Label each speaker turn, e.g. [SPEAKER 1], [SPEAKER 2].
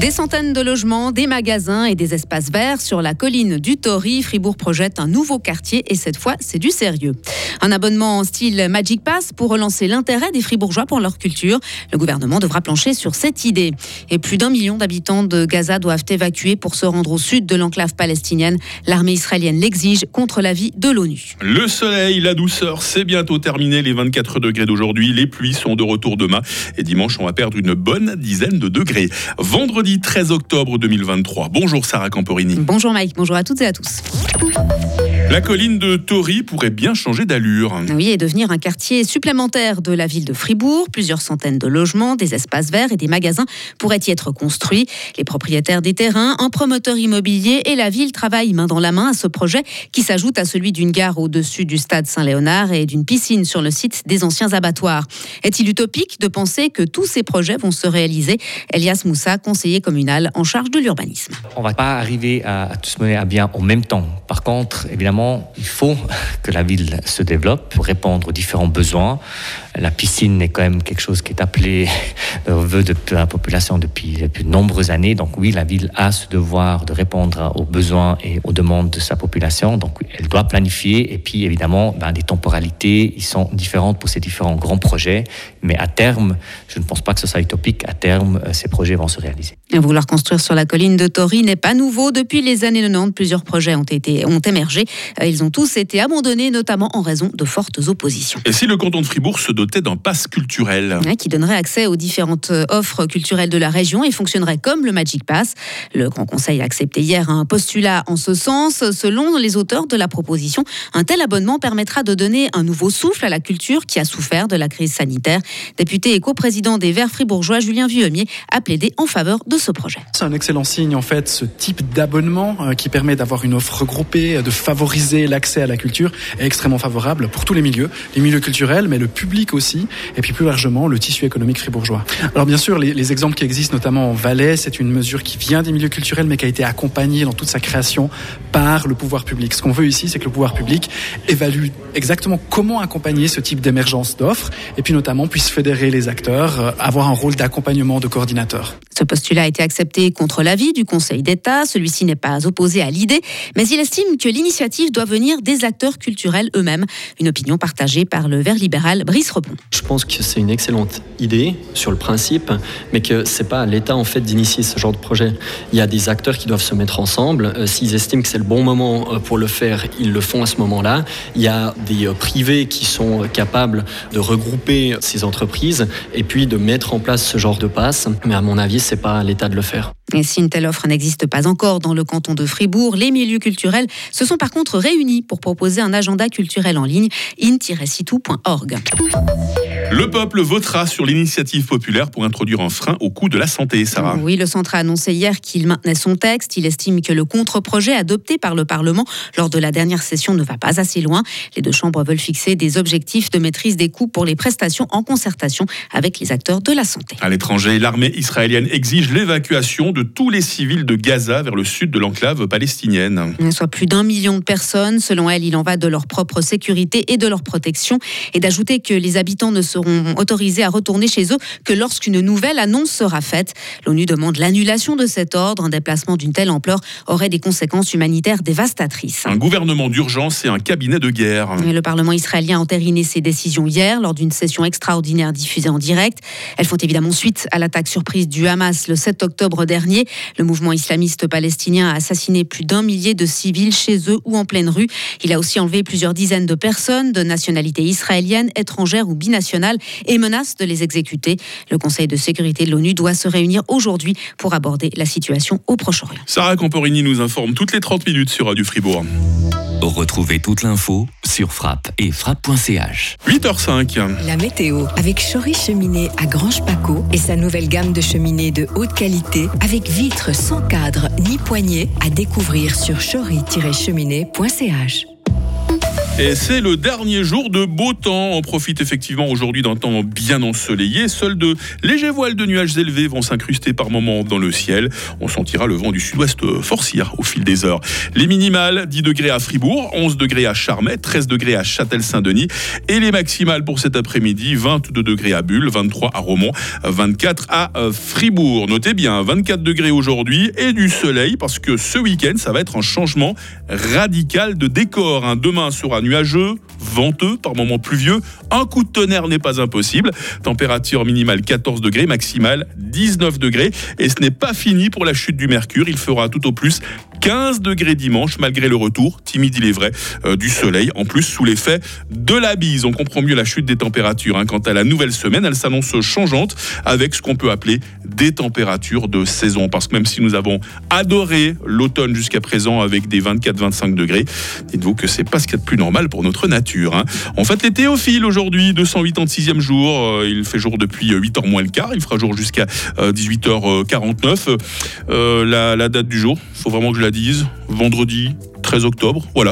[SPEAKER 1] Des centaines de logements, des magasins et des espaces verts sur la colline du Tory. Fribourg projette un nouveau quartier et cette fois, c'est du sérieux. Un abonnement en style Magic Pass pour relancer l'intérêt des Fribourgeois pour leur culture. Le gouvernement devra plancher sur cette idée. Et plus d'un million d'habitants de Gaza doivent évacuer pour se rendre au sud de l'enclave palestinienne. L'armée israélienne l'exige contre l'avis de l'ONU.
[SPEAKER 2] Le soleil, la douceur, c'est bientôt terminé. Les 24 degrés d'aujourd'hui, les pluies sont de retour demain. Et dimanche, on va perdre une bonne dizaine de degrés. Vendredi, 13 octobre 2023. Bonjour Sarah Camporini.
[SPEAKER 1] Bonjour Mike, bonjour à toutes et à tous.
[SPEAKER 2] La colline de Tory pourrait bien changer d'allure.
[SPEAKER 1] Oui, et devenir un quartier supplémentaire de la ville de Fribourg. Plusieurs centaines de logements, des espaces verts et des magasins pourraient y être construits. Les propriétaires des terrains, un promoteur immobilier et la ville travaillent main dans la main à ce projet qui s'ajoute à celui d'une gare au-dessus du stade Saint-Léonard et d'une piscine sur le site des anciens abattoirs. Est-il utopique de penser que tous ces projets vont se réaliser? Elias Moussa, conseiller communal en charge de l'urbanisme.
[SPEAKER 3] On ne va pas arriver à, à tout se mener à bien en même temps. Par contre, évidemment, il faut que la ville se développe pour répondre aux différents besoins. La piscine est quand même quelque chose qui est appelé au vœu de la population depuis, de nombreuses années. Donc oui, la ville a ce devoir de répondre aux besoins et aux demandes de sa population. Donc elle doit planifier. Et puis évidemment, ben, les temporalités, ils sont différentes pour ces différents grands projets. Mais à terme, je ne pense pas que ce soit utopique. À terme, euh, ces projets vont se réaliser.
[SPEAKER 1] Vouloir construire sur la colline de Tori n'est pas nouveau. Depuis les années 90, plusieurs projets ont, été, ont émergé. Euh, ils ont tous été abandonnés, notamment en raison de fortes oppositions.
[SPEAKER 2] Et si le canton de Fribourg se dotait d'un pass culturel
[SPEAKER 1] Qui donnerait accès aux différentes euh, offres culturelles de la région et fonctionnerait comme le Magic Pass. Le Grand Conseil a accepté hier un postulat en ce sens. Selon les auteurs de la proposition, un tel abonnement permettra de donner un nouveau souffle à la culture qui a souffert de la crise sanitaire. Député et coprésident des Verts fribourgeois, Julien Vuemier, a plaidé en faveur de ce projet.
[SPEAKER 4] C'est un excellent signe, en fait, ce type d'abonnement euh, qui permet d'avoir une offre regroupée, de favoriser l'accès à la culture est extrêmement favorable pour tous les milieux, les milieux culturels, mais le public aussi, et puis plus largement le tissu économique fribourgeois. Alors bien sûr, les, les exemples qui existent, notamment en Valais, c'est une mesure qui vient des milieux culturels, mais qui a été accompagnée dans toute sa création par le pouvoir public. Ce qu'on veut ici, c'est que le pouvoir public évalue exactement comment accompagner ce type d'émergence d'offres, et puis notamment puisse fédérer les acteurs, euh, avoir un rôle d'accompagnement de coordinateur.
[SPEAKER 1] Ce postulat a été accepté contre l'avis du Conseil d'État. Celui-ci n'est pas opposé à l'idée, mais il estime que l'initiative doit venir des acteurs culturels eux-mêmes. Une opinion partagée par le vert libéral Brice Rebond.
[SPEAKER 5] Je pense que c'est une excellente idée sur le principe, mais que c'est pas à l'État en fait d'initier ce genre de projet. Il y a des acteurs qui doivent se mettre ensemble. Euh, S'ils estiment que c'est le bon moment euh, pour le faire, ils le font à ce moment-là. Il y a des euh, privés qui sont capables de regrouper ces entreprises et puis de mettre en place ce genre de passe. Mais à mon avis, c'est pas à l'État de le faire.
[SPEAKER 1] Si une telle offre n'existe pas encore dans le canton de Fribourg, les milieux culturels se sont par contre réunis pour proposer un agenda culturel en ligne in-situ.org.
[SPEAKER 2] Le peuple votera sur l'initiative populaire pour introduire un frein au coût de la santé, Sarah.
[SPEAKER 1] Oui, le centre a annoncé hier qu'il maintenait son texte. Il estime que le contre-projet adopté par le Parlement lors de la dernière session ne va pas assez loin. Les deux chambres veulent fixer des objectifs de maîtrise des coûts pour les prestations en concertation avec les acteurs de la santé.
[SPEAKER 2] À l'étranger, l'armée israélienne exige l'évacuation de tous les civils de Gaza vers le sud de l'enclave palestinienne.
[SPEAKER 1] Soit plus d'un million de personnes. Selon elle, il en va de leur propre sécurité et de leur protection. Et d'ajouter que les habitants ne seront autorisés à retourner chez eux que lorsqu'une nouvelle annonce sera faite. L'ONU demande l'annulation de cet ordre. Un déplacement d'une telle ampleur aurait des conséquences humanitaires dévastatrices.
[SPEAKER 2] Un gouvernement d'urgence et un cabinet de guerre.
[SPEAKER 1] Et le Parlement israélien a entériné ses décisions hier lors d'une session extraordinaire diffusée en direct. Elles font évidemment suite à l'attaque surprise du Hamas le 7 octobre dernier. Le mouvement islamiste palestinien a assassiné plus d'un millier de civils chez eux ou en pleine rue. Il a aussi enlevé plusieurs dizaines de personnes de nationalité israélienne, étrangère ou binationale et menace de les exécuter. Le Conseil de sécurité de l'ONU doit se réunir aujourd'hui pour aborder la situation au Proche-Orient.
[SPEAKER 2] Sarah Camporini nous informe toutes les 30 minutes sur Radio Fribourg.
[SPEAKER 6] Retrouvez toute l'info sur frappe et frappe.ch.
[SPEAKER 2] 8h05.
[SPEAKER 7] La météo avec Chory Cheminée à Grange Paco et sa nouvelle gamme de cheminées de haute qualité avec vitres sans cadre ni poignée à découvrir sur chory-cheminée.ch.
[SPEAKER 2] Et c'est le dernier jour de beau temps. On profite effectivement aujourd'hui d'un temps bien ensoleillé. Seuls de légers voiles de nuages élevés vont s'incruster par moments dans le ciel. On sentira le vent du sud-ouest forcir au fil des heures. Les minimales, 10 degrés à Fribourg, 11 degrés à Charmey, 13 degrés à Châtel-Saint-Denis. Et les maximales pour cet après-midi, 22 degrés à Bulle, 23 à Romont, 24 à Fribourg. Notez bien, 24 degrés aujourd'hui et du soleil parce que ce week-end, ça va être un changement radical de décor. Hein. Demain sera nuageux, venteux, par moments pluvieux. Un coup de tonnerre n'est pas impossible. Température minimale 14 degrés, maximale 19 degrés. Et ce n'est pas fini pour la chute du mercure. Il fera tout au plus 15 degrés dimanche, malgré le retour, timide il est vrai, euh, du soleil. En plus, sous l'effet de la bise. On comprend mieux la chute des températures. Hein. Quant à la nouvelle semaine, elle s'annonce changeante avec ce qu'on peut appeler des températures de saison. Parce que même si nous avons adoré l'automne jusqu'à présent avec des 24-25 degrés, dites-vous que c'est pas ce qu'il y a de plus normal pour notre nature. Hein. On fête les théophiles aujourd'hui, 286e jour. Euh, il fait jour depuis 8h moins le quart. Il fera jour jusqu'à 18h49. Euh, la, la date du jour, faut vraiment que je la Vendredi 13 octobre. Voilà,